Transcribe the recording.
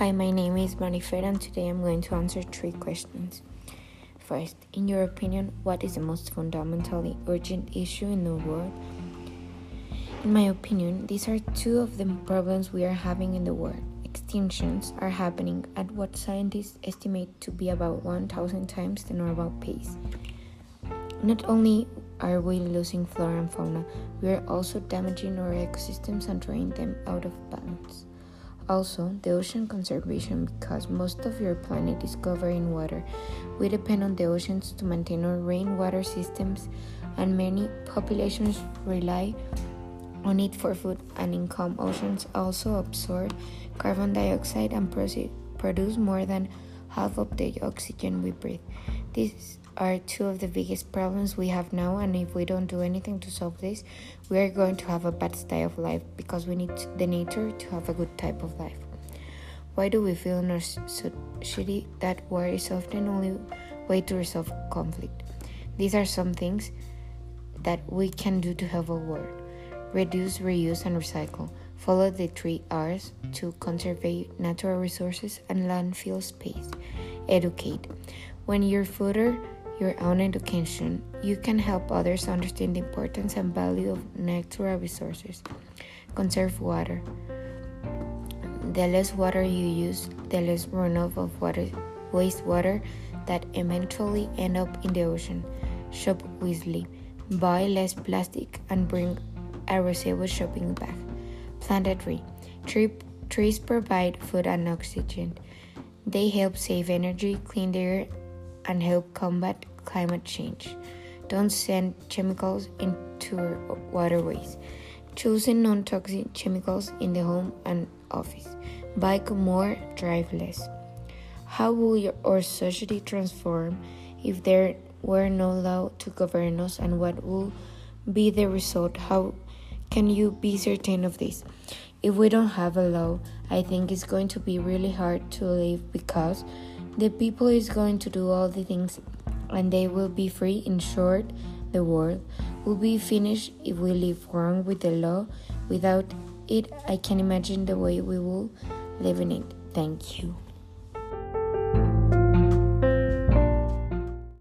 Hi, my name is Marifer, and today I'm going to answer three questions. First, in your opinion, what is the most fundamentally urgent issue in the world? In my opinion, these are two of the problems we are having in the world. Extinctions are happening at what scientists estimate to be about 1,000 times the normal pace. Not only are we losing flora and fauna, we are also damaging our ecosystems and throwing them out of balance. Also, the ocean conservation because most of your planet is covered in water. We depend on the oceans to maintain our rainwater systems, and many populations rely on it for food and income. Oceans also absorb carbon dioxide and produce more than half of the oxygen we breathe. These are two of the biggest problems we have now, and if we don't do anything to solve this, we are going to have a bad style of life because we need the nature to have a good type of life. Why do we feel in our society that war is often only way to resolve conflict? These are some things that we can do to help our world. Reduce, reuse, and recycle. Follow the three R's to conserve natural resources and landfill space. Educate. When you're further your own education, you can help others understand the importance and value of natural resources. Conserve water. The less water you use, the less runoff of water, wastewater that eventually end up in the ocean. Shop wisely. Buy less plastic and bring a reusable shopping bag. Plant a tree. tree. Trees provide food and oxygen. They help save energy, clean the air, and help combat climate change. Don't send chemicals into waterways. Choosing non toxic chemicals in the home and office. Bike more, drive less. How will our society transform if there were no law to govern us, and what will be the result? How can you be certain of this? If we don't have a law, I think it's going to be really hard to live because the people is going to do all the things and they will be free. In short, the world will be finished if we live wrong with the law. Without it, I can imagine the way we will live in it. Thank you.